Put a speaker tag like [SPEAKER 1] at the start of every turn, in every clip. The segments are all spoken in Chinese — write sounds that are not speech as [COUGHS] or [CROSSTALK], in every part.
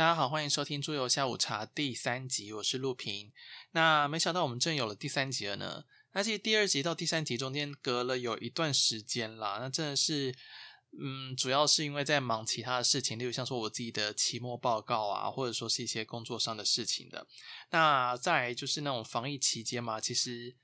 [SPEAKER 1] 大家好，欢迎收听桌游下午茶第三集，我是陆平。那没想到我们正有了第三集了呢。那其实第二集到第三集中间隔了有一段时间啦，那真的是，嗯，主要是因为在忙其他的事情，例如像说我自己的期末报告啊，或者说是一些工作上的事情的。那再就是那种防疫期间嘛，其实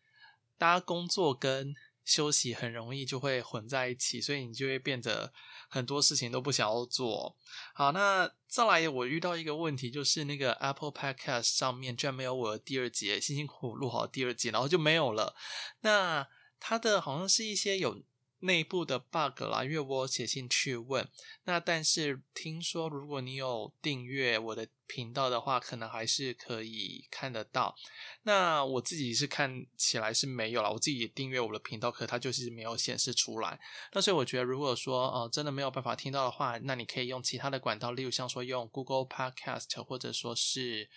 [SPEAKER 1] 大家工作跟休息很容易就会混在一起，所以你就会变得很多事情都不想要做。好，那再来我遇到一个问题，就是那个 Apple Podcast 上面居然没有我的第二集，辛辛苦苦录好第二集，然后就没有了。那它的好像是一些有。内部的 bug 啦，因为我写信去问，那但是听说如果你有订阅我的频道的话，可能还是可以看得到。那我自己是看起来是没有啦，我自己也订阅我的频道，可它就是没有显示出来。那所以我觉得，如果说呃真的没有办法听到的话，那你可以用其他的管道，例如像说用 Google Podcast 或者说是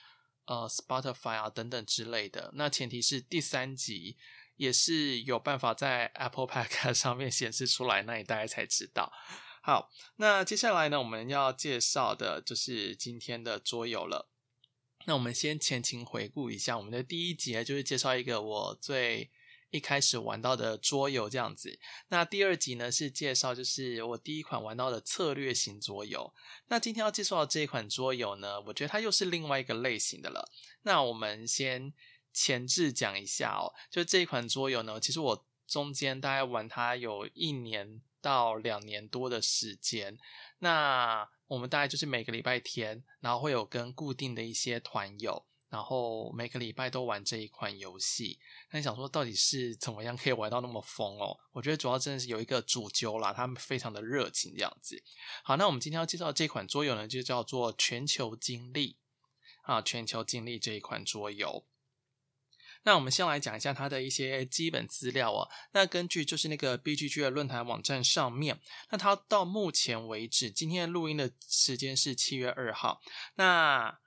[SPEAKER 1] 呃 Spotify 啊等等之类的。那前提是第三集。也是有办法在 Apple Podcast 上面显示出来，那你大概才知道。好，那接下来呢，我们要介绍的就是今天的桌游了。那我们先前情回顾一下，我们的第一集，就是介绍一个我最一开始玩到的桌游这样子。那第二集呢，是介绍就是我第一款玩到的策略型桌游。那今天要介绍的这一款桌游呢，我觉得它又是另外一个类型的了。那我们先。前置讲一下哦，就这一款桌游呢，其实我中间大概玩它有一年到两年多的时间。那我们大概就是每个礼拜天，然后会有跟固定的一些团友，然后每个礼拜都玩这一款游戏。那你想说到底是怎么样可以玩到那么疯哦？我觉得主要真的是有一个主揪啦，他们非常的热情这样子。好，那我们今天要介绍的这款桌游呢，就叫做全球经历啊，全球经历这一款桌游。那我们先来讲一下它的一些基本资料哦。那根据就是那个 BGG 的论坛网站上面，那它到目前为止，今天录音的时间是七月二号。那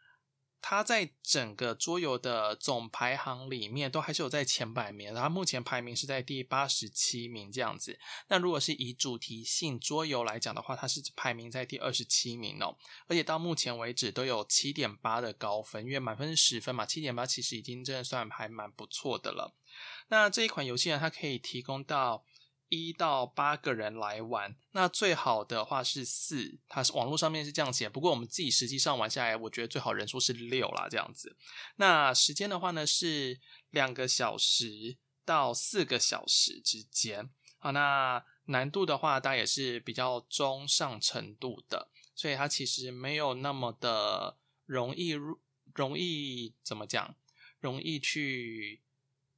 [SPEAKER 1] 它在整个桌游的总排行里面，都还是有在前百名。它目前排名是在第八十七名这样子。那如果是以主题性桌游来讲的话，它是排名在第二十七名哦。而且到目前为止都有七点八的高分，因为满分是十分嘛，七点八其实已经真的算还蛮不错的了。那这一款游戏呢，它可以提供到。一到八个人来玩，那最好的话是四，它是网络上面是这样写，不过我们自己实际上玩下来，我觉得最好人数是六啦，这样子。那时间的话呢是两个小时到四个小时之间。好，那难度的话，大概也是比较中上程度的，所以它其实没有那么的容易，容易怎么讲，容易去。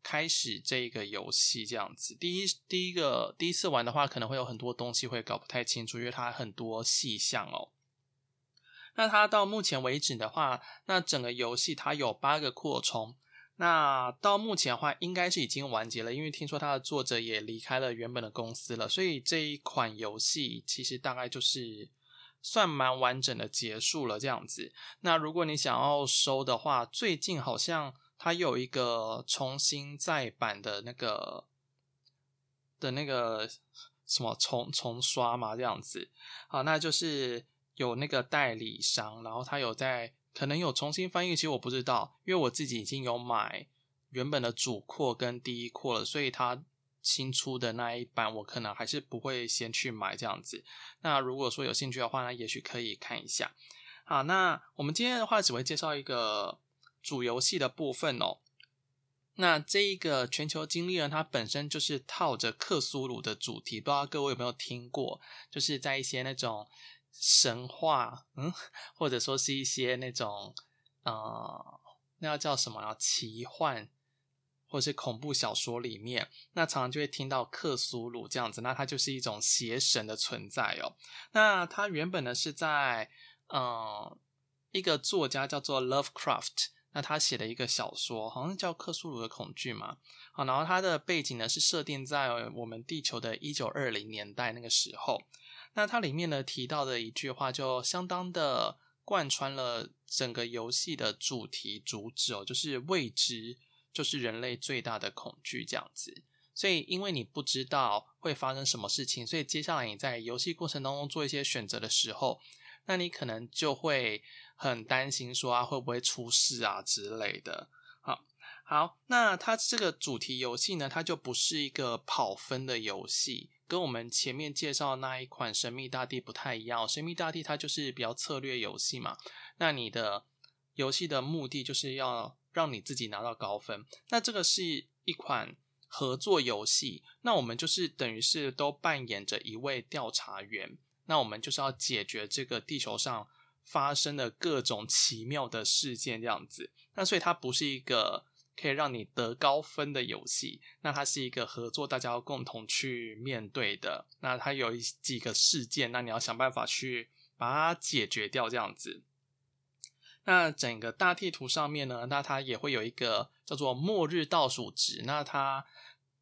[SPEAKER 1] 开始这个游戏这样子，第一第一个第一次玩的话，可能会有很多东西会搞不太清楚，因为它很多细项哦。那它到目前为止的话，那整个游戏它有八个扩充，那到目前的话应该是已经完结了，因为听说它的作者也离开了原本的公司了，所以这一款游戏其实大概就是算蛮完整的结束了这样子。那如果你想要收的话，最近好像。它有一个重新再版的那个的那个什么重重刷嘛，这样子，好，那就是有那个代理商，然后他有在可能有重新翻译，其实我不知道，因为我自己已经有买原本的主扩跟第一扩了，所以它新出的那一版我可能还是不会先去买这样子。那如果说有兴趣的话，那也许可以看一下。好，那我们今天的话只会介绍一个。主游戏的部分哦，那这一个全球经历呢，它本身就是套着克苏鲁的主题，不知道各位有没有听过？就是在一些那种神话，嗯，或者说是一些那种，呃，那要叫什么啊？奇幻或是恐怖小说里面，那常常就会听到克苏鲁这样子，那它就是一种邪神的存在哦。那它原本呢是在，嗯、呃，一个作家叫做 Lovecraft。那他写了一个小说，好像叫《克苏鲁的恐惧》嘛。好，然后它的背景呢是设定在我们地球的一九二零年代那个时候。那它里面呢提到的一句话，就相当的贯穿了整个游戏的主题主旨哦，就是未知就是人类最大的恐惧这样子。所以，因为你不知道会发生什么事情，所以接下来你在游戏过程当中做一些选择的时候，那你可能就会很担心说啊，会不会出事啊之类的。好，好，那它这个主题游戏呢，它就不是一个跑分的游戏，跟我们前面介绍那一款《神秘大地》不太一样。《神秘大地》它就是比较策略游戏嘛，那你的游戏的目的就是要让你自己拿到高分。那这个是一款。合作游戏，那我们就是等于是都扮演着一位调查员，那我们就是要解决这个地球上发生的各种奇妙的事件这样子。那所以它不是一个可以让你得高分的游戏，那它是一个合作，大家要共同去面对的。那它有几个事件，那你要想办法去把它解决掉这样子。那整个大地图上面呢，那它也会有一个叫做末日倒数值，那它。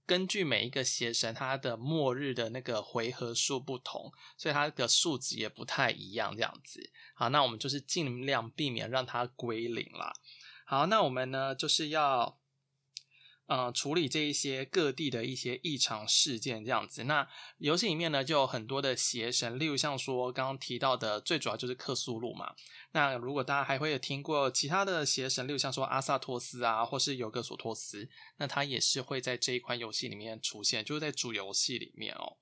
[SPEAKER 1] 根据每一个邪神，他的末日的那个回合数不同，所以它的数值也不太一样。这样子，好，那我们就是尽量避免让它归零啦。好，那我们呢，就是要。呃，处理这一些各地的一些异常事件这样子。那游戏里面呢，就有很多的邪神，例如像说刚刚提到的，最主要就是克苏鲁嘛。那如果大家还会有听过其他的邪神，例如像说阿萨托斯啊，或是尤格索托斯，那它也是会在这一款游戏里面出现，就是在主游戏里面哦。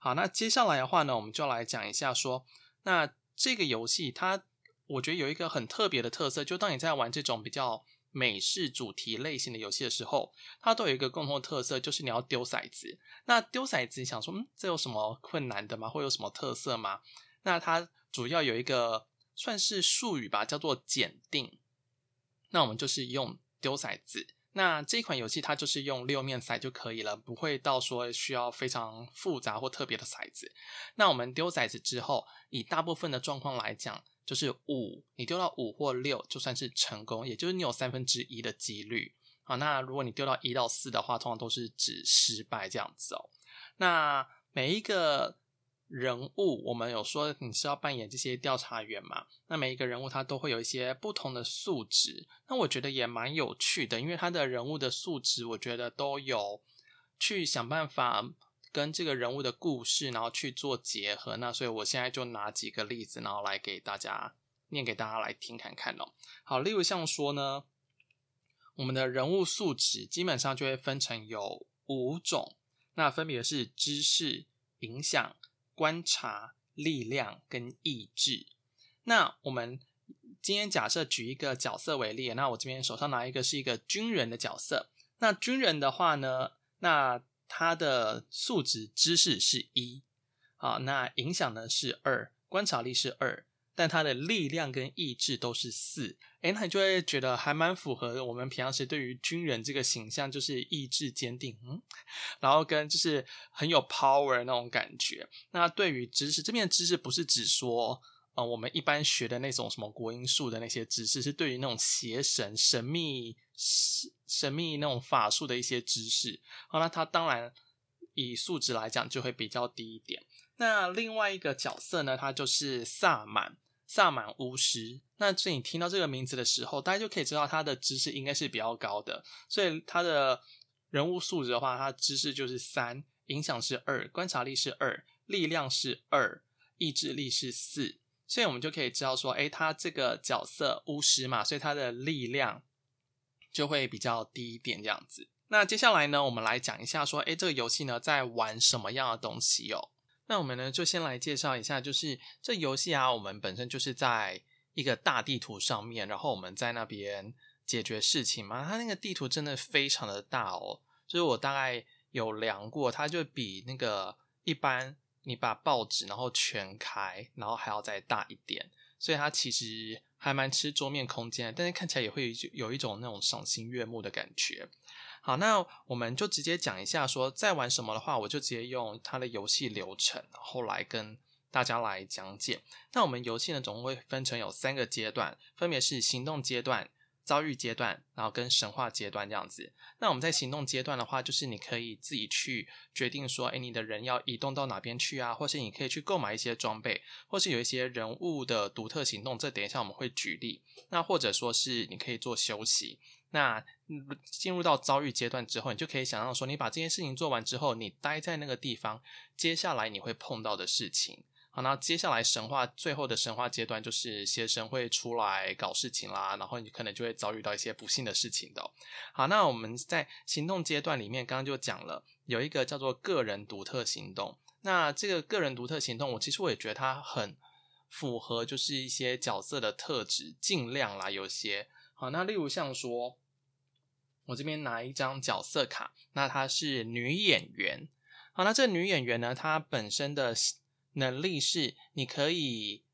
[SPEAKER 1] 好，那接下来的话呢，我们就来讲一下说，那这个游戏它，我觉得有一个很特别的特色，就当你在玩这种比较。美式主题类型的游戏的时候，它都有一个共同的特色，就是你要丢骰子。那丢骰子，你想说，嗯，这有什么困难的吗？会有什么特色吗？那它主要有一个算是术语吧，叫做检定。那我们就是用丢骰子。那这一款游戏它就是用六面骰就可以了，不会到说需要非常复杂或特别的骰子。那我们丢骰子之后，以大部分的状况来讲。就是五，你丢到五或六就算是成功，也就是你有三分之一的几率。好，那如果你丢到一到四的话，通常都是指失败这样子哦。那每一个人物，我们有说你是要扮演这些调查员嘛？那每一个人物他都会有一些不同的素质，那我觉得也蛮有趣的，因为他的人物的素质，我觉得都有去想办法。跟这个人物的故事，然后去做结合，那所以我现在就拿几个例子，然后来给大家念给大家来听看看哦。好，例如像说呢，我们的人物素质基本上就会分成有五种，那分别是知识、影响、观察、力量跟意志。那我们今天假设举一个角色为例，那我这边手上拿一个是一个军人的角色，那军人的话呢，那他的素质知识是一，好，那影响呢是二，观察力是二，但他的力量跟意志都是四，诶，那你就会觉得还蛮符合我们平常时对于军人这个形象，就是意志坚定，嗯，然后跟就是很有 power 那种感觉。那对于知识这边的知识，不是只说。呃，我们一般学的那种什么国音术的那些知识，是对于那种邪神、神秘、神秘那种法术的一些知识。好，那它当然以素质来讲就会比较低一点。那另外一个角色呢，他就是萨满，萨满巫师。那所以你听到这个名字的时候，大家就可以知道他的知识应该是比较高的。所以他的人物素质的话，他知识就是三，影响是二，观察力是二，力量是二，意志力是四。所以，我们就可以知道说，诶，他这个角色巫师嘛，所以他的力量就会比较低一点这样子。那接下来呢，我们来讲一下说，诶，这个游戏呢在玩什么样的东西哦？那我们呢就先来介绍一下，就是这游戏啊，我们本身就是在一个大地图上面，然后我们在那边解决事情嘛。它那个地图真的非常的大哦，就是我大概有量过，它就比那个一般。你把报纸然后全开，然后还要再大一点，所以它其实还蛮吃桌面空间，但是看起来也会有一种那种赏心悦目的感觉。好，那我们就直接讲一下说，在玩什么的话，我就直接用它的游戏流程，后来跟大家来讲解。那我们游戏呢，总共会分成有三个阶段，分别是行动阶段。遭遇阶段，然后跟神话阶段这样子。那我们在行动阶段的话，就是你可以自己去决定说，诶，你的人要移动到哪边去啊？或是你可以去购买一些装备，或是有一些人物的独特行动。这等一下我们会举例。那或者说是你可以做休息。那进入到遭遇阶段之后，你就可以想象说，你把这件事情做完之后，你待在那个地方，接下来你会碰到的事情。好，那接下来神话最后的神话阶段就是邪神会出来搞事情啦，然后你可能就会遭遇到一些不幸的事情的。好，那我们在行动阶段里面，刚刚就讲了有一个叫做个人独特行动。那这个个人独特行动，我其实我也觉得它很符合，就是一些角色的特质，尽量啦，有些好。那例如像说，我这边拿一张角色卡，那她是女演员。好，那这个女演员呢，她本身的。能力是你可以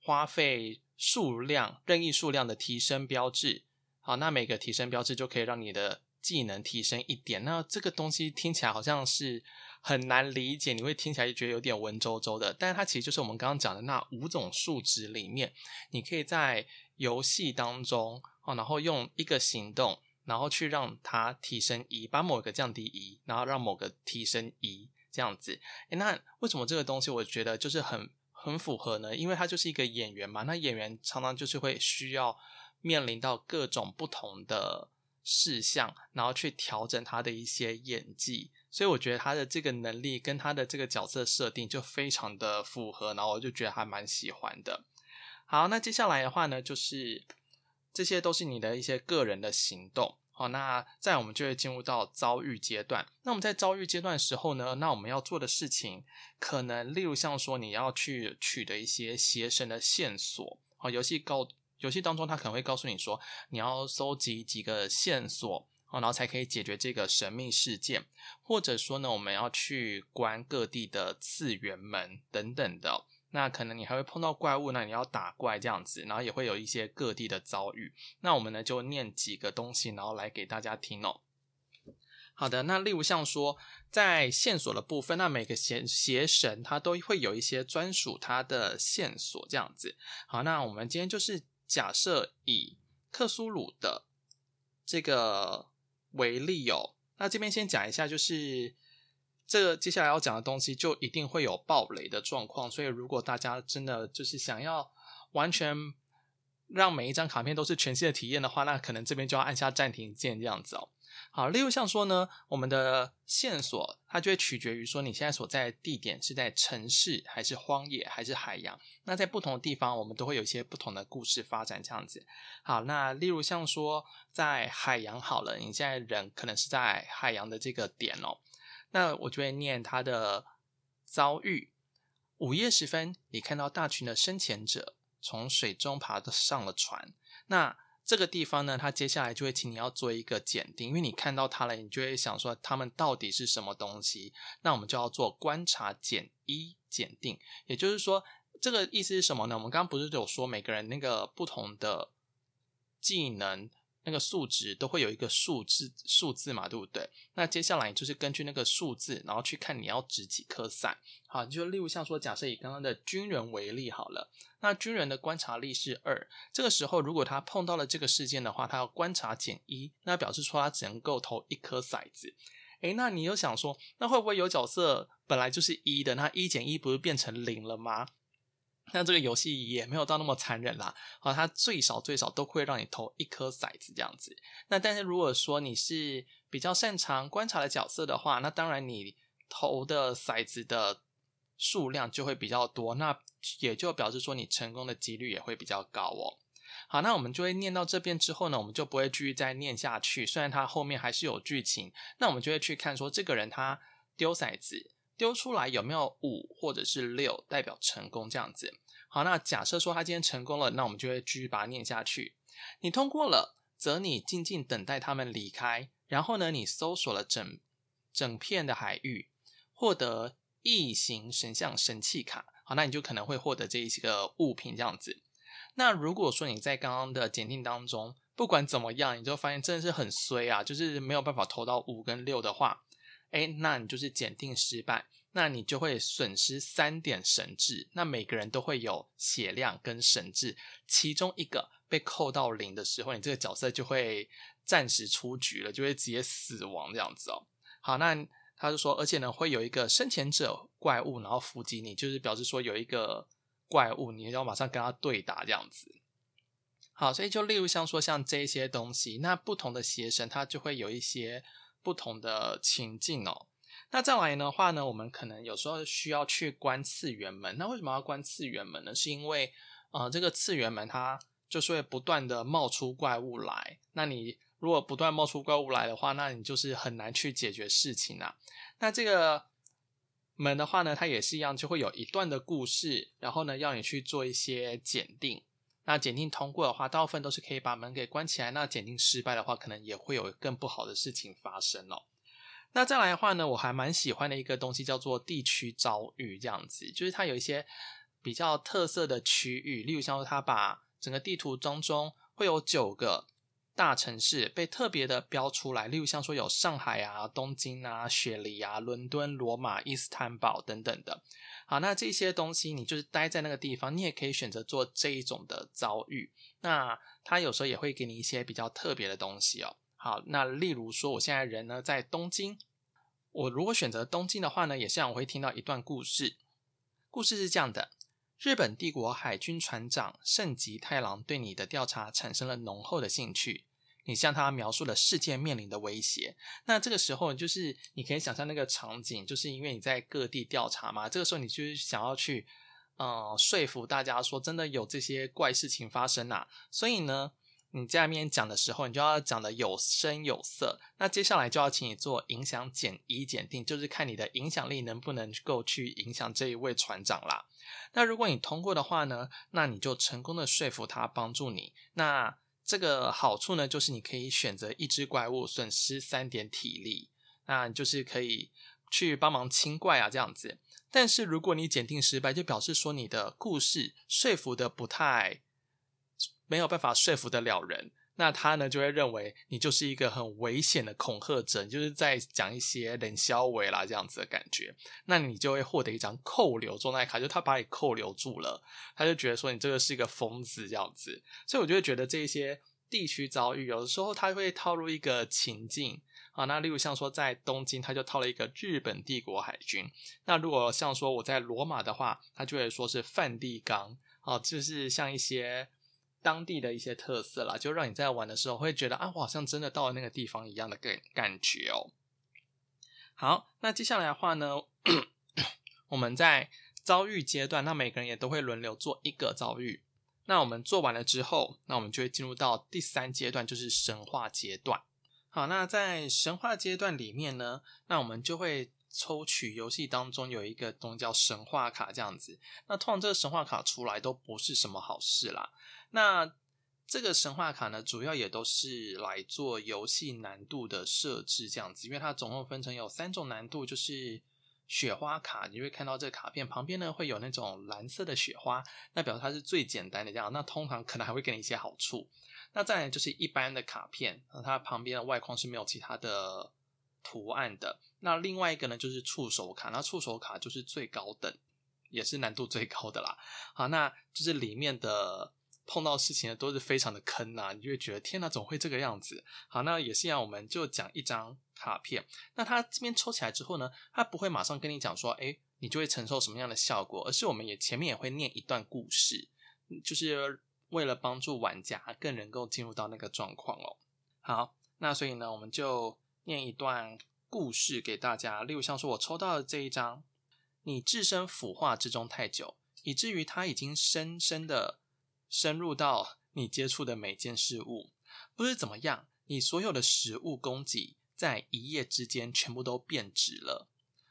[SPEAKER 1] 花费数量任意数量的提升标志，好，那每个提升标志就可以让你的技能提升一点。那这个东西听起来好像是很难理解，你会听起来觉得有点文绉绉的，但是它其实就是我们刚刚讲的那五种数值里面，你可以在游戏当中哦，然后用一个行动，然后去让它提升一，把某个降低一，然后让某个提升一。这样子，诶，那为什么这个东西我觉得就是很很符合呢？因为他就是一个演员嘛，那演员常常就是会需要面临到各种不同的事项，然后去调整他的一些演技，所以我觉得他的这个能力跟他的这个角色设定就非常的符合，然后我就觉得还蛮喜欢的。好，那接下来的话呢，就是这些都是你的一些个人的行动。好，那再来我们就会进入到遭遇阶段。那我们在遭遇阶段的时候呢，那我们要做的事情，可能例如像说你要去取得一些邪神的线索。好，游戏告游戏当中，他可能会告诉你说，你要搜集几个线索啊，然后才可以解决这个神秘事件。或者说呢，我们要去关各地的次元门等等的。那可能你还会碰到怪物，那你要打怪这样子，然后也会有一些各地的遭遇。那我们呢就念几个东西，然后来给大家听哦。好的，那例如像说在线索的部分，那每个邪邪神他都会有一些专属他的线索这样子。好，那我们今天就是假设以克苏鲁的这个为例哦。那这边先讲一下，就是。这接下来要讲的东西就一定会有暴雷的状况，所以如果大家真的就是想要完全让每一张卡片都是全新的体验的话，那可能这边就要按下暂停键这样子哦。好，例如像说呢，我们的线索它就会取决于说你现在所在的地点是在城市还是荒野还是海洋，那在不同的地方我们都会有一些不同的故事发展这样子。好，那例如像说在海洋好了，你现在人可能是在海洋的这个点哦。那我就会念他的遭遇。午夜时分，你看到大群的深潜者从水中爬上了船。那这个地方呢，他接下来就会请你要做一个检定，因为你看到他了，你就会想说他们到底是什么东西。那我们就要做观察减一检定，也就是说，这个意思是什么呢？我们刚刚不是有说每个人那个不同的技能。那个数值都会有一个数字数字嘛，对不对？那接下来就是根据那个数字，然后去看你要掷几颗伞。好，就例如像说，假设以刚刚的军人为例好了，那军人的观察力是二，这个时候如果他碰到了这个事件的话，他要观察减一，那表示说他只能够投一颗骰子。诶，那你又想说，那会不会有角色本来就是一的，那一减一不是变成零了吗？那这个游戏也没有到那么残忍啦，好，它最少最少都会让你投一颗骰子这样子。那但是如果说你是比较擅长观察的角色的话，那当然你投的骰子的数量就会比较多，那也就表示说你成功的几率也会比较高哦。好，那我们就会念到这边之后呢，我们就不会继续再念下去。虽然它后面还是有剧情，那我们就会去看说这个人他丢骰子。丢出来有没有五或者是六，代表成功这样子。好，那假设说他今天成功了，那我们就会继续把它念下去。你通过了，则你静静等待他们离开。然后呢，你搜索了整整片的海域，获得异形神像神器卡。好，那你就可能会获得这一些个物品这样子。那如果说你在刚刚的检定当中，不管怎么样，你就发现真的是很衰啊，就是没有办法投到五跟六的话。诶，那你就是检定失败，那你就会损失三点神智。那每个人都会有血量跟神智，其中一个被扣到零的时候，你这个角色就会暂时出局了，就会直接死亡这样子哦。好，那他就说，而且呢，会有一个生前者怪物，然后伏击你，就是表示说有一个怪物，你要马上跟他对打这样子。好，所以就例如像说像这些东西，那不同的邪神他就会有一些。不同的情境哦，那再来的话呢，我们可能有时候需要去关次元门。那为什么要关次元门呢？是因为呃，这个次元门它就是会不断的冒出怪物来。那你如果不断冒出怪物来的话，那你就是很难去解决事情啊。那这个门的话呢，它也是一样，就会有一段的故事，然后呢，要你去做一些检定。那检定通过的话，大部分都是可以把门给关起来。那检定失败的话，可能也会有更不好的事情发生哦。那再来的话呢，我还蛮喜欢的一个东西叫做地区遭遇，这样子，就是它有一些比较特色的区域，例如像说它把整个地图当中会有九个大城市被特别的标出来，例如像说有上海啊、东京啊、雪梨啊、伦敦、罗马、伊斯坦堡等等的。好，那这些东西你就是待在那个地方，你也可以选择做这一种的遭遇。那它有时候也会给你一些比较特别的东西哦。好，那例如说我现在人呢在东京，我如果选择东京的话呢，也像我会听到一段故事。故事是这样的：日本帝国海军船长盛吉太郎对你的调查产生了浓厚的兴趣。你向他描述了世界面临的威胁，那这个时候就是你可以想象那个场景，就是因为你在各地调查嘛，这个时候你就是想要去，呃，说服大家说真的有这些怪事情发生啊，所以呢，你在那边讲的时候，你就要讲的有声有色。那接下来就要请你做影响检一检定，就是看你的影响力能不能够去影响这一位船长啦。那如果你通过的话呢，那你就成功的说服他帮助你。那这个好处呢，就是你可以选择一只怪物，损失三点体力，那就是可以去帮忙清怪啊，这样子。但是如果你检定失败，就表示说你的故事说服的不太，没有办法说服得了人，那他呢就会认为你就是一个很危险的恐吓者，就是在讲一些冷笑话啦这样子的感觉，那你就会获得一张扣留状态卡，就他把你扣留住了，他就觉得说你这个是一个疯子这样子，所以我就会觉得这些地区遭遇有的时候他会套入一个情境。啊，那例如像说在东京，他就套了一个日本帝国海军，那如果像说我在罗马的话，他就会说是梵蒂冈，啊，就是像一些。当地的一些特色啦，就让你在玩的时候会觉得啊，我好像真的到了那个地方一样的感感觉哦。好，那接下来的话呢，我们在遭遇阶段，那每个人也都会轮流做一个遭遇。那我们做完了之后，那我们就会进入到第三阶段，就是神话阶段。好，那在神话阶段里面呢，那我们就会抽取游戏当中有一个东西叫神话卡这样子。那通常这个神话卡出来都不是什么好事啦。那这个神话卡呢，主要也都是来做游戏难度的设置这样子，因为它总共分成有三种难度，就是雪花卡，你会看到这个卡片旁边呢会有那种蓝色的雪花，那表示它是最简单的这样，那通常可能还会给你一些好处。那再来就是一般的卡片，它旁边的外框是没有其他的图案的。那另外一个呢就是触手卡，那触手卡就是最高等，也是难度最高的啦。好，那就是里面的。碰到事情呢都是非常的坑呐、啊，你就会觉得天哪，总会这个样子。好，那也是一样，我们就讲一张卡片。那他这边抽起来之后呢，他不会马上跟你讲说，诶，你就会承受什么样的效果，而是我们也前面也会念一段故事，就是为了帮助玩家更能够进入到那个状况哦。好，那所以呢，我们就念一段故事给大家。例如像说我抽到的这一张，你置身腐化之中太久，以至于它已经深深的。深入到你接触的每件事物，不是怎么样，你所有的食物供给在一夜之间全部都变质了。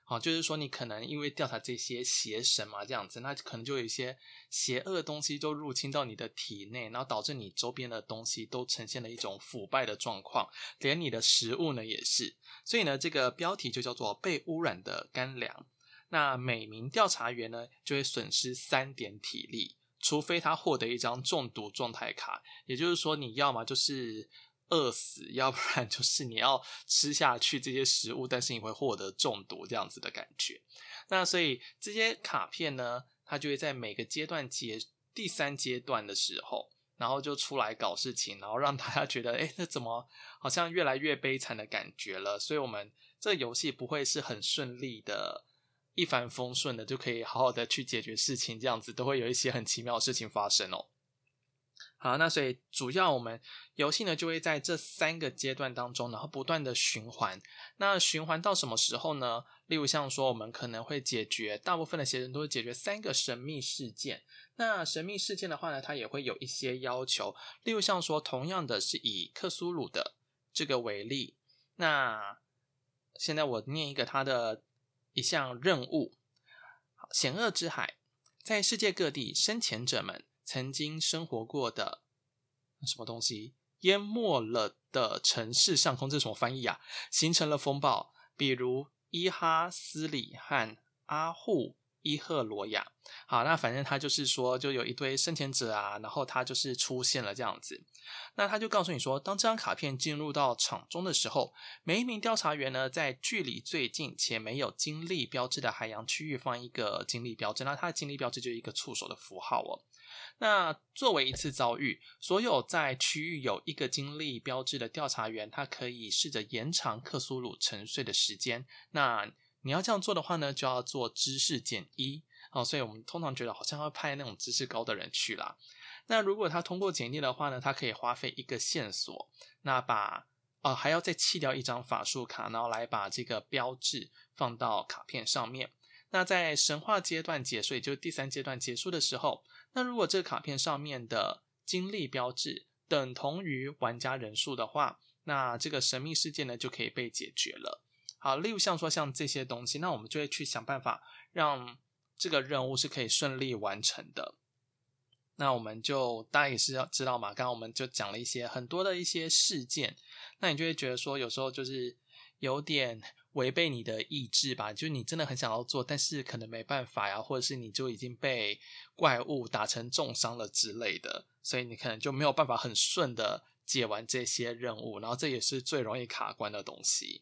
[SPEAKER 1] 好，就是说你可能因为调查这些邪神嘛，这样子，那可能就有一些邪恶的东西都入侵到你的体内，然后导致你周边的东西都呈现了一种腐败的状况，连你的食物呢也是。所以呢，这个标题就叫做被污染的干粮。那每名调查员呢就会损失三点体力。除非他获得一张中毒状态卡，也就是说，你要么就是饿死，要不然就是你要吃下去这些食物，但是你会获得中毒这样子的感觉。那所以这些卡片呢，它就会在每个阶段结第三阶段的时候，然后就出来搞事情，然后让大家觉得，诶，那怎么好像越来越悲惨的感觉了？所以我们这游戏不会是很顺利的。一帆风顺的就可以好好的去解决事情，这样子都会有一些很奇妙的事情发生哦。好，那所以主要我们游戏呢就会在这三个阶段当中，然后不断的循环。那循环到什么时候呢？例如像说，我们可能会解决大部分的邪神都会解决三个神秘事件。那神秘事件的话呢，它也会有一些要求。例如像说，同样的是以克苏鲁的这个为例。那现在我念一个它的一项任务：险恶之海，在世界各地深潜者们。曾经生活过的什么东西淹没了的城市上空，这是什么翻译啊？形成了风暴，比如伊哈斯里和阿户伊赫罗亚。好，那反正他就是说，就有一堆生前者啊，然后他就是出现了这样子。那他就告诉你说，当这张卡片进入到场中的时候，每一名调查员呢，在距离最近且没有精力标志的海洋区域放一个精力标志。那它的精力标志就是一个触手的符号哦。那作为一次遭遇，所有在区域有一个精力标志的调查员，他可以试着延长克苏鲁沉睡的时间。那你要这样做的话呢，就要做知识减一。哦，所以我们通常觉得好像要派那种知识高的人去啦。那如果他通过简历的话呢，他可以花费一个线索，那把哦还要再弃掉一张法术卡，然后来把这个标志放到卡片上面。那在神话阶段结束，也就是第三阶段结束的时候。那如果这个卡片上面的经历标志等同于玩家人数的话，那这个神秘事件呢就可以被解决了。好，例如像说像这些东西，那我们就会去想办法让这个任务是可以顺利完成的。那我们就大家也是要知道嘛，刚刚我们就讲了一些很多的一些事件，那你就会觉得说有时候就是有点。违背你的意志吧，就是你真的很想要做，但是可能没办法呀，或者是你就已经被怪物打成重伤了之类的，所以你可能就没有办法很顺的解完这些任务，然后这也是最容易卡关的东西。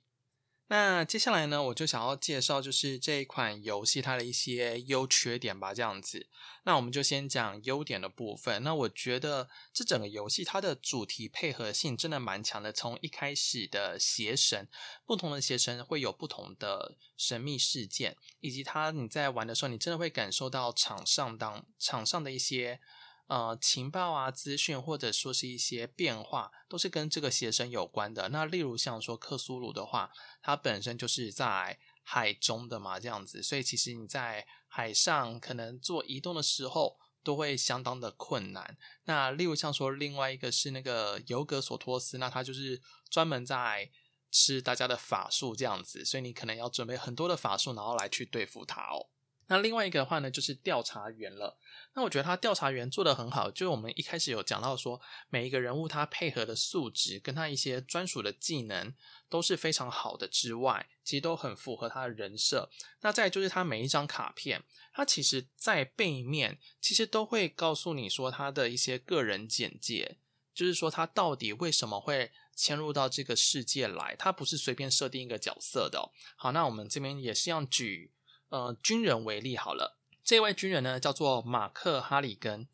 [SPEAKER 1] 那接下来呢，我就想要介绍就是这一款游戏它的一些优缺点吧，这样子。那我们就先讲优点的部分。那我觉得这整个游戏它的主题配合性真的蛮强的。从一开始的邪神，不同的邪神会有不同的神秘事件，以及它你在玩的时候，你真的会感受到场上当场上的一些。呃，情报啊，资讯或者说是一些变化，都是跟这个邪神有关的。那例如像说克苏鲁的话，它本身就是在海中的嘛，这样子，所以其实你在海上可能做移动的时候，都会相当的困难。那例如像说另外一个是那个尤格索托斯，那他就是专门在吃大家的法术这样子，所以你可能要准备很多的法术，然后来去对付他哦。那另外一个的话呢，就是调查员了。那我觉得他调查员做得很好，就是我们一开始有讲到说，每一个人物他配合的素质跟他一些专属的技能都是非常好的之外，其实都很符合他的人设。那再就是他每一张卡片，他其实在背面其实都会告诉你说他的一些个人简介，就是说他到底为什么会迁入到这个世界来，他不是随便设定一个角色的。好，那我们这边也是要举。呃，军人为例好了，这位军人呢叫做马克哈里根。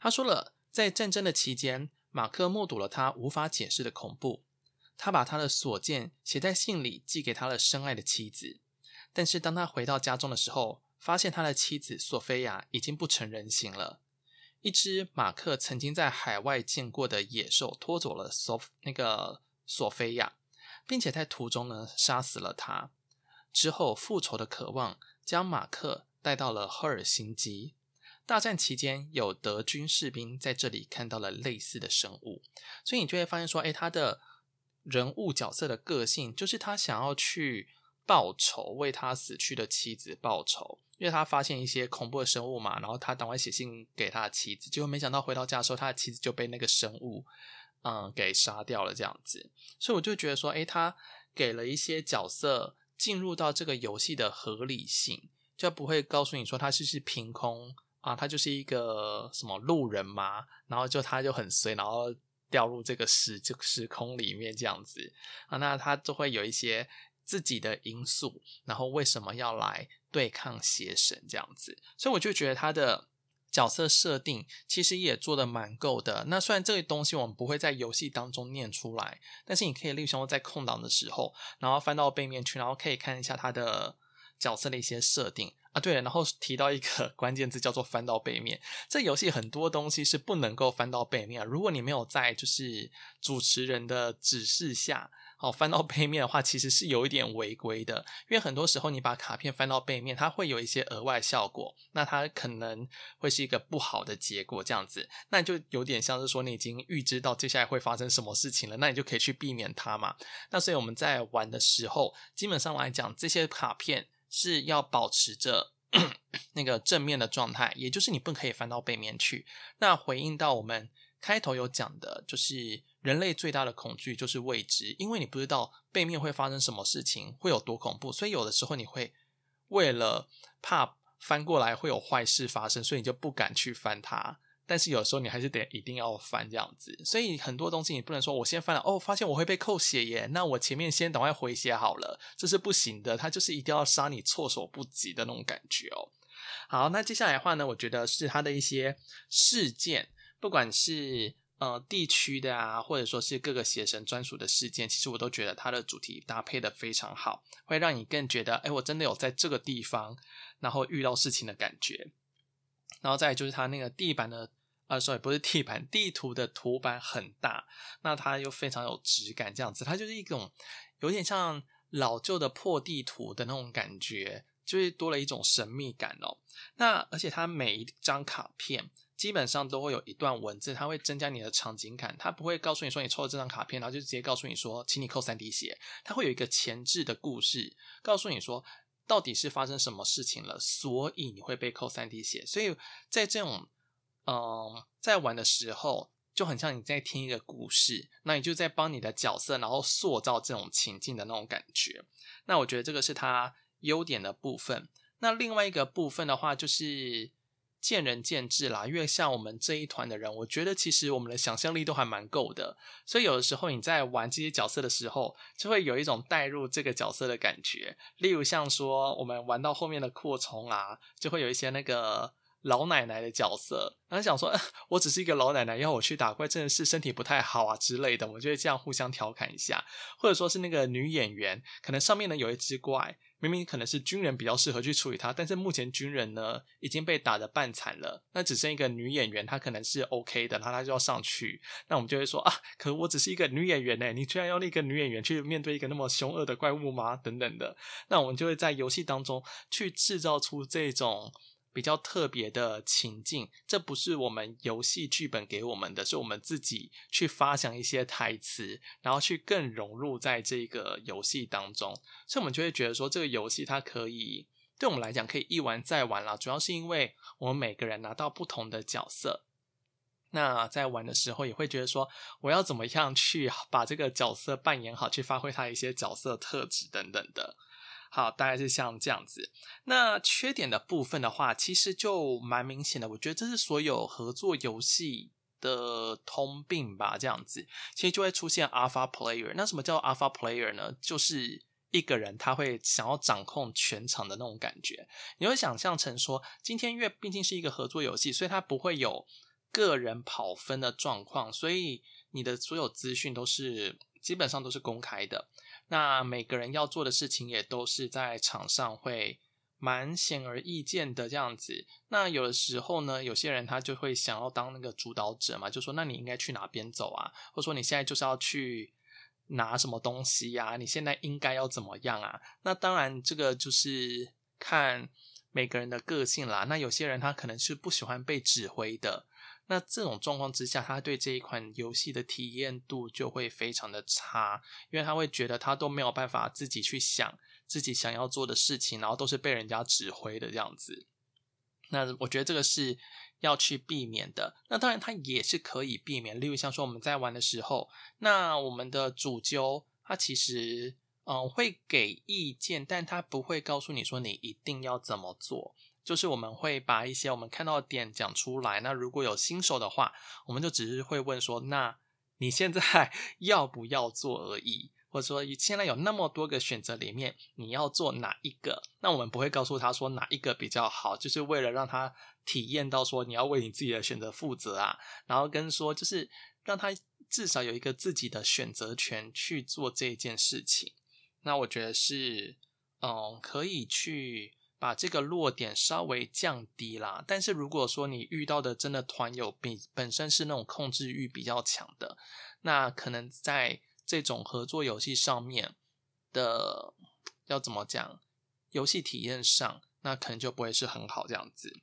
[SPEAKER 1] 他说了，在战争的期间，马克目睹了他无法解释的恐怖。他把他的所见写在信里，寄给他的深爱的妻子。但是当他回到家中的时候，发现他的妻子索菲亚已经不成人形了。一只马克曾经在海外见过的野兽拖走了索那个索菲亚，并且在途中呢杀死了他。之后复仇的渴望。将马克带到了赫尔辛基。大战期间，有德军士兵在这里看到了类似的生物，所以你就会发现说，诶，他的人物角色的个性就是他想要去报仇，为他死去的妻子报仇，因为他发现一些恐怖的生物嘛，然后他赶快写信给他的妻子，结果没想到回到家的时候，他的妻子就被那个生物，嗯，给杀掉了这样子。所以我就觉得说，诶，他给了一些角色。进入到这个游戏的合理性，就不会告诉你说他是是凭空啊，他就是一个什么路人嘛，然后就他就很衰，然后掉入这个时这个时空里面这样子啊，那他就会有一些自己的因素，然后为什么要来对抗邪神这样子，所以我就觉得他的。角色设定其实也做的蛮够的。那虽然这个东西我们不会在游戏当中念出来，但是你可以例如说在空档的时候，然后翻到背面去，然后可以看一下他的角色的一些设定啊。对了，然后提到一个 [LAUGHS] 关键字叫做翻到背面，这游戏很多东西是不能够翻到背面，如果你没有在就是主持人的指示下。好，翻到背面的话，其实是有一点违规的，因为很多时候你把卡片翻到背面，它会有一些额外效果，那它可能会是一个不好的结果，这样子，那就有点像是说你已经预知到接下来会发生什么事情了，那你就可以去避免它嘛。那所以我们在玩的时候，基本上来讲，这些卡片是要保持着 [COUGHS] 那个正面的状态，也就是你不可以翻到背面去。那回应到我们开头有讲的，就是。人类最大的恐惧就是未知，因为你不知道背面会发生什么事情，会有多恐怖，所以有的时候你会为了怕翻过来会有坏事发生，所以你就不敢去翻它。但是有时候你还是得一定要翻这样子，所以很多东西你不能说我先翻了哦，发现我会被扣血耶，那我前面先赶快回血好了，这是不行的，它就是一定要杀你措手不及的那种感觉哦。好，那接下来的话呢，我觉得是它的一些事件，不管是。呃，地区的啊，或者说是各个邪神专属的事件，其实我都觉得它的主题搭配的非常好，会让你更觉得，哎，我真的有在这个地方，然后遇到事情的感觉。然后再就是它那个地板的，呃，sorry，不是地板，地图的图板很大，那它又非常有质感，这样子，它就是一种有点像老旧的破地图的那种感觉，就是多了一种神秘感哦。那而且它每一张卡片。基本上都会有一段文字，它会增加你的场景感。它不会告诉你说你抽了这张卡片，然后就直接告诉你说，请你扣三滴血。它会有一个前置的故事，告诉你说到底是发生什么事情了，所以你会被扣三滴血。所以在这种嗯，在玩的时候，就很像你在听一个故事，那你就在帮你的角色，然后塑造这种情境的那种感觉。那我觉得这个是它优点的部分。那另外一个部分的话，就是。见仁见智啦，因为像我们这一团的人，我觉得其实我们的想象力都还蛮够的，所以有的时候你在玩这些角色的时候，就会有一种带入这个角色的感觉。例如像说我们玩到后面的扩充啊，就会有一些那个老奶奶的角色，然后想说，[LAUGHS] 我只是一个老奶奶，要我去打怪，真的是身体不太好啊之类的，我就会这样互相调侃一下，或者说是那个女演员，可能上面呢有一只怪。明明可能是军人比较适合去处理它，但是目前军人呢已经被打得半残了，那只剩一个女演员，她可能是 OK 的，然后她就要上去，那我们就会说啊，可我只是一个女演员呢，你居然要那个女演员去面对一个那么凶恶的怪物吗？等等的，那我们就会在游戏当中去制造出这种。比较特别的情境，这不是我们游戏剧本给我们的，是我们自己去发想一些台词，然后去更融入在这个游戏当中，所以我们就会觉得说，这个游戏它可以对我们来讲可以一玩再玩啦。主要是因为我们每个人拿到不同的角色，那在玩的时候也会觉得说，我要怎么样去把这个角色扮演好，去发挥它一些角色特质等等的。好，大概是像这样子。那缺点的部分的话，其实就蛮明显的。我觉得这是所有合作游戏的通病吧。这样子，其实就会出现 Alpha Player。那什么叫 Alpha Player 呢？就是一个人他会想要掌控全场的那种感觉。你会想象成说，今天因为毕竟是一个合作游戏，所以它不会有个人跑分的状况，所以你的所有资讯都是基本上都是公开的。那每个人要做的事情也都是在场上会蛮显而易见的这样子。那有的时候呢，有些人他就会想要当那个主导者嘛，就说那你应该去哪边走啊，或者说你现在就是要去拿什么东西呀？你现在应该要怎么样啊？那当然这个就是看每个人的个性啦。那有些人他可能是不喜欢被指挥的。那这种状况之下，他对这一款游戏的体验度就会非常的差，因为他会觉得他都没有办法自己去想自己想要做的事情，然后都是被人家指挥的这样子。那我觉得这个是要去避免的。那当然，他也是可以避免，例如像说我们在玩的时候，那我们的主揪他其实嗯会给意见，但他不会告诉你说你一定要怎么做。就是我们会把一些我们看到的点讲出来。那如果有新手的话，我们就只是会问说：那你现在 [LAUGHS] 要不要做而已，或者说现在有那么多个选择里面，你要做哪一个？那我们不会告诉他说哪一个比较好，就是为了让他体验到说你要为你自己的选择负责啊。然后跟说就是让他至少有一个自己的选择权去做这件事情。那我觉得是。嗯，可以去把这个落点稍微降低啦。但是如果说你遇到的真的团友比本身是那种控制欲比较强的，那可能在这种合作游戏上面的要怎么讲，游戏体验上，那可能就不会是很好这样子。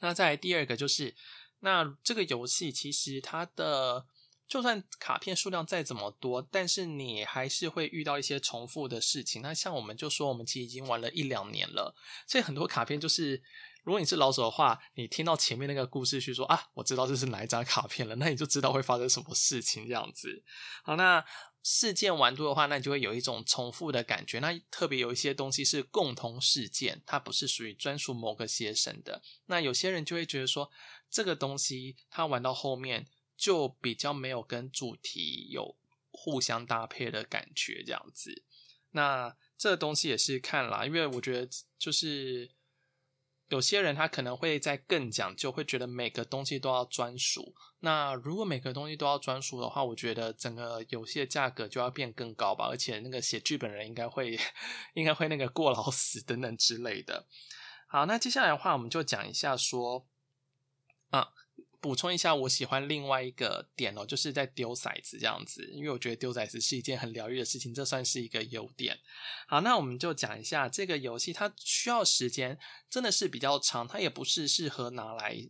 [SPEAKER 1] 那再来第二个就是，那这个游戏其实它的。就算卡片数量再怎么多，但是你还是会遇到一些重复的事情。那像我们就说，我们其实已经玩了一两年了，所以很多卡片就是，如果你是老手的话，你听到前面那个故事去说啊，我知道这是哪一张卡片了，那你就知道会发生什么事情这样子。好，那事件玩多的话，那你就会有一种重复的感觉。那特别有一些东西是共同事件，它不是属于专属某个邪神的。那有些人就会觉得说，这个东西他玩到后面。就比较没有跟主题有互相搭配的感觉，这样子。那这个东西也是看啦，因为我觉得就是有些人他可能会在更讲究，会觉得每个东西都要专属。那如果每个东西都要专属的话，我觉得整个游戏的价格就要变更高吧，而且那个写剧本人应该会应该会那个过劳死等等之类的。好，那接下来的话，我们就讲一下说啊。补充一下，我喜欢另外一个点哦，就是在丢骰子这样子，因为我觉得丢骰子是一件很疗愈的事情，这算是一个优点。好，那我们就讲一下这个游戏，它需要时间真的是比较长，它也不是适合拿来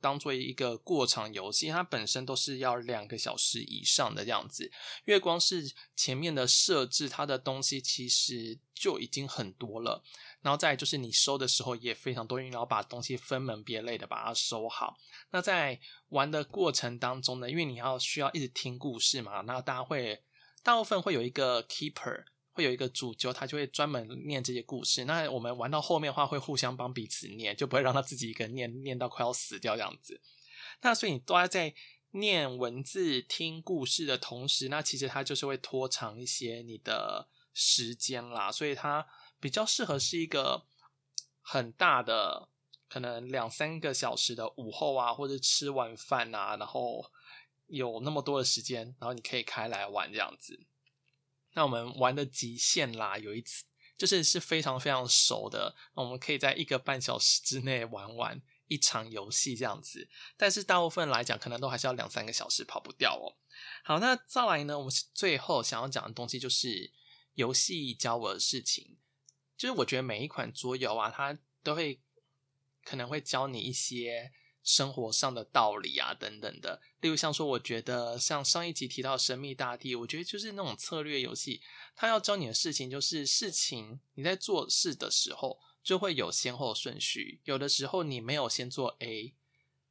[SPEAKER 1] 当做一个过场游戏，它本身都是要两个小时以上的这样子。因为光是前面的设置，它的东西其实就已经很多了。然后再就是你收的时候也非常多，因为你要把东西分门别类的把它收好。那在玩的过程当中呢，因为你要需要一直听故事嘛，那大家会大部分会有一个 keeper，会有一个主角，他就会专门念这些故事。那我们玩到后面的话，会互相帮彼此念，就不会让他自己一个人念念到快要死掉这样子。那所以你都要在念文字、听故事的同时，那其实它就是会拖长一些你的时间啦，所以它。比较适合是一个很大的，可能两三个小时的午后啊，或者吃完饭啊，然后有那么多的时间，然后你可以开来玩这样子。那我们玩的极限啦，有一次就是是非常非常熟的，我们可以在一个半小时之内玩完一场游戏这样子。但是大部分来讲，可能都还是要两三个小时，跑不掉哦。好，那再来呢，我们最后想要讲的东西就是游戏教我的事情。就是我觉得每一款桌游啊，它都会可能会教你一些生活上的道理啊，等等的。例如像说，我觉得像上一集提到《神秘大地》，我觉得就是那种策略游戏，它要教你的事情就是事情你在做事的时候就会有先后顺序。有的时候你没有先做 A，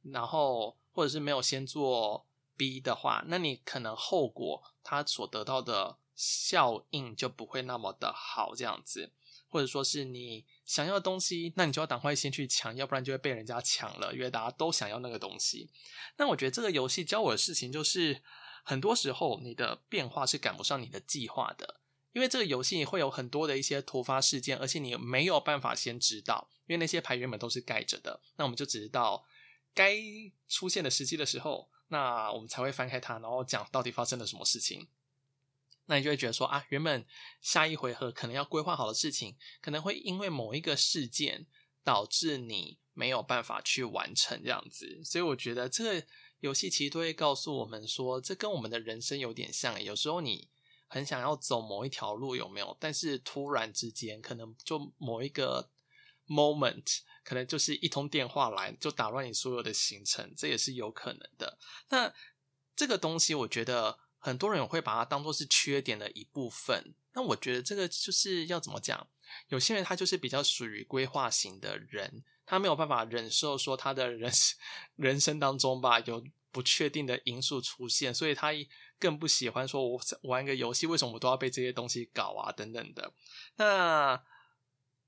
[SPEAKER 1] 然后或者是没有先做 B 的话，那你可能后果它所得到的效应就不会那么的好，这样子。或者说是你想要的东西，那你就要赶快先去抢，要不然就会被人家抢了，因为大家都想要那个东西。那我觉得这个游戏教我的事情就是，很多时候你的变化是赶不上你的计划的，因为这个游戏会有很多的一些突发事件，而且你没有办法先知道，因为那些牌原本都是盖着的。那我们就只知道该出现的时机的时候，那我们才会翻开它，然后讲到底发生了什么事情。那你就会觉得说啊，原本下一回合可能要规划好的事情，可能会因为某一个事件导致你没有办法去完成这样子。所以我觉得这个游戏其实都会告诉我们说，这跟我们的人生有点像。有时候你很想要走某一条路，有没有？但是突然之间，可能就某一个 moment，可能就是一通电话来，就打乱你所有的行程，这也是有可能的。那这个东西，我觉得。很多人会把它当做是缺点的一部分，那我觉得这个就是要怎么讲？有些人他就是比较属于规划型的人，他没有办法忍受说他的人 [LAUGHS] 人生当中吧有不确定的因素出现，所以他更不喜欢说我玩个游戏为什么我都要被这些东西搞啊等等的。那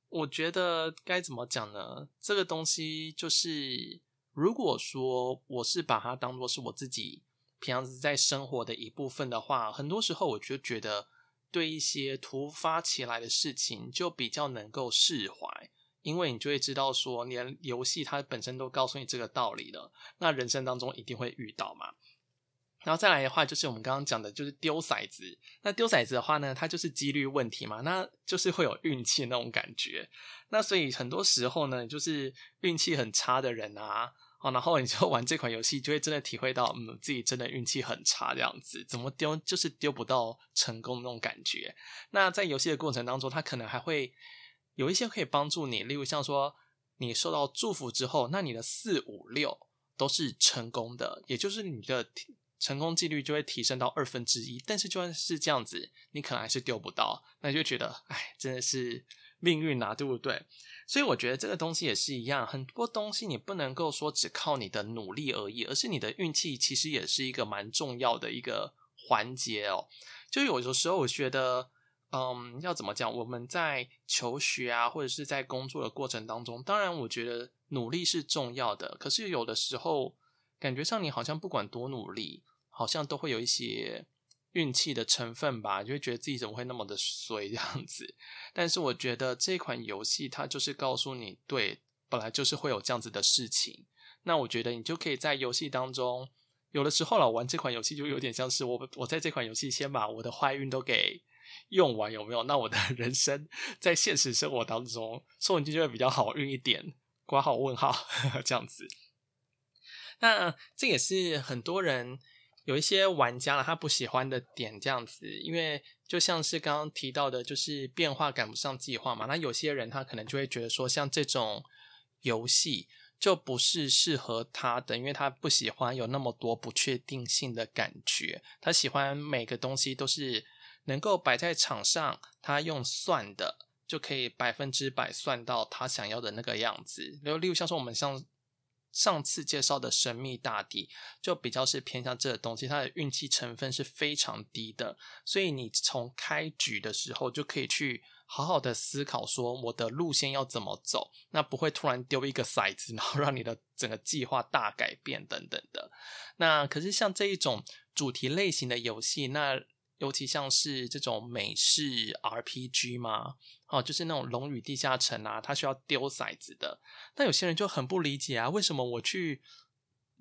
[SPEAKER 1] 我觉得该怎么讲呢？这个东西就是，如果说我是把它当做是我自己。平常是在生活的一部分的话，很多时候我就觉得对一些突发起来的事情就比较能够释怀，因为你就会知道说，连游戏它本身都告诉你这个道理了，那人生当中一定会遇到嘛。然后再来的话，就是我们刚刚讲的，就是丢骰子。那丢骰子的话呢，它就是几率问题嘛，那就是会有运气那种感觉。那所以很多时候呢，就是运气很差的人啊，哦，然后你就玩这款游戏，就会真的体会到，嗯，自己真的运气很差这样子，怎么丢就是丢不到成功的那种感觉。那在游戏的过程当中，它可能还会有一些可以帮助你，例如像说你受到祝福之后，那你的四五六都是成功的，也就是你的。成功几率就会提升到二分之一，但是就算是这样子，你可能还是丢不到，那就觉得，哎，真的是命运啊，对不对？所以我觉得这个东西也是一样，很多东西你不能够说只靠你的努力而已，而是你的运气其实也是一个蛮重要的一个环节哦。就有的时候我觉得，嗯，要怎么讲？我们在求学啊，或者是在工作的过程当中，当然我觉得努力是重要的，可是有的时候感觉上你好像不管多努力。好像都会有一些运气的成分吧，就会觉得自己怎么会那么的衰这样子。但是我觉得这款游戏它就是告诉你，对，本来就是会有这样子的事情。那我觉得你就可以在游戏当中，有的时候老玩这款游戏就有点像是我，我在这款游戏先把我的坏运都给用完，有没有？那我的 [LAUGHS] 人生在现实生活当中，说不定就会比较好运一点，括号问号呵 [LAUGHS] 呵这样子。那这也是很多人。有一些玩家他不喜欢的点这样子，因为就像是刚刚提到的，就是变化赶不上计划嘛。那有些人他可能就会觉得说，像这种游戏就不是适合他的，因为他不喜欢有那么多不确定性的感觉。他喜欢每个东西都是能够摆在场上，他用算的就可以百分之百算到他想要的那个样子。然后，例如像说我们像。上次介绍的神秘大地就比较是偏向这个东西，它的运气成分是非常低的，所以你从开局的时候就可以去好好的思考说我的路线要怎么走，那不会突然丢一个骰子，然后让你的整个计划大改变等等的。那可是像这一种主题类型的游戏，那尤其像是这种美式 RPG 嘛，哦，就是那种《龙与地下城》啊，它需要丢骰子的。那有些人就很不理解啊，为什么我去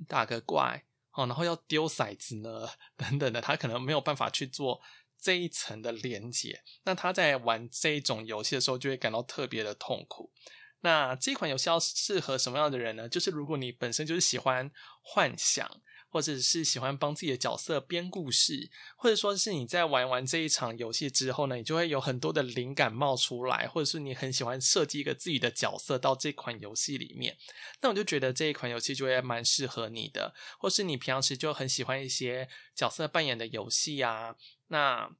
[SPEAKER 1] 打个怪，哦，然后要丢骰子呢？[LAUGHS] 等等的，他可能没有办法去做这一层的连接。那他在玩这一种游戏的时候，就会感到特别的痛苦。那这款游戏要适合什么样的人呢？就是如果你本身就是喜欢幻想。或者是喜欢帮自己的角色编故事，或者说是你在玩完这一场游戏之后呢，你就会有很多的灵感冒出来，或者是你很喜欢设计一个自己的角色到这款游戏里面，那我就觉得这一款游戏就会蛮适合你的。或是你平常时就很喜欢一些角色扮演的游戏啊，那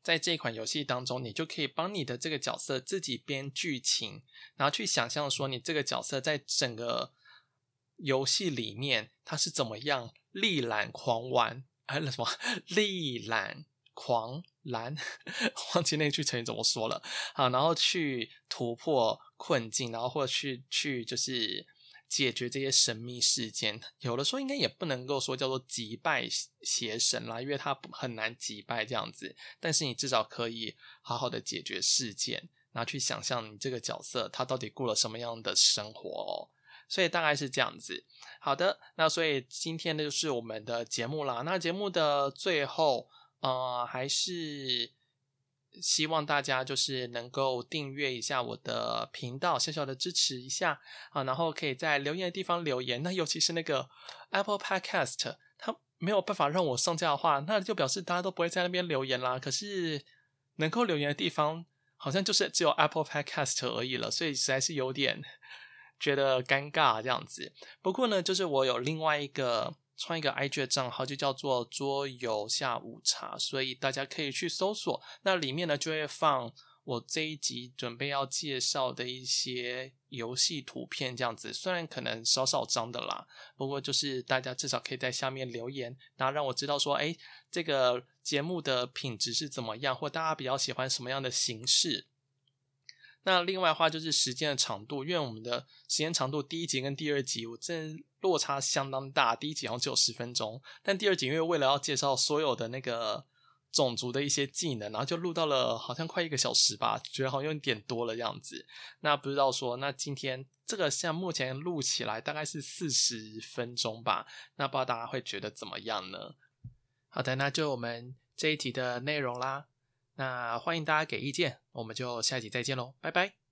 [SPEAKER 1] 在这一款游戏当中，你就可以帮你的这个角色自己编剧情，然后去想象说你这个角色在整个。游戏里面他是怎么样力揽狂澜？哎，什么力揽狂澜？忘记那句成语怎么说了。好，然后去突破困境，然后或者去去就是解决这些神秘事件。有的时候应该也不能够说叫做击败邪神啦，因为他很难击败这样子。但是你至少可以好好的解决事件，然后去想象你这个角色他到底过了什么样的生活。所以大概是这样子。好的，那所以今天呢就是我们的节目啦。那节目的最后，呃，还是希望大家就是能够订阅一下我的频道，小小的支持一下啊。然后可以在留言的地方留言。那尤其是那个 Apple Podcast，它没有办法让我上架的话，那就表示大家都不会在那边留言啦。可是能够留言的地方，好像就是只有 Apple Podcast 而已了，所以实在是有点。觉得尴尬这样子，不过呢，就是我有另外一个创一个 IG 的账号，就叫做桌游下午茶，所以大家可以去搜索，那里面呢就会放我这一集准备要介绍的一些游戏图片这样子，虽然可能少少张的啦，不过就是大家至少可以在下面留言，然后让我知道说，哎，这个节目的品质是怎么样，或大家比较喜欢什么样的形式。那另外的话就是时间的长度，因为我们的时间长度第一集跟第二集，我真落差相当大。第一集好像只有十分钟，但第二集因为为了要介绍所有的那个种族的一些技能，然后就录到了好像快一个小时吧，觉得好像有点多了样子。那不知道说，那今天这个像目前录起来大概是四十分钟吧，那不知道大家会觉得怎么样呢？好的，那就我们这一集的内容啦。那欢迎大家给意见，我们就下集再见喽，拜拜。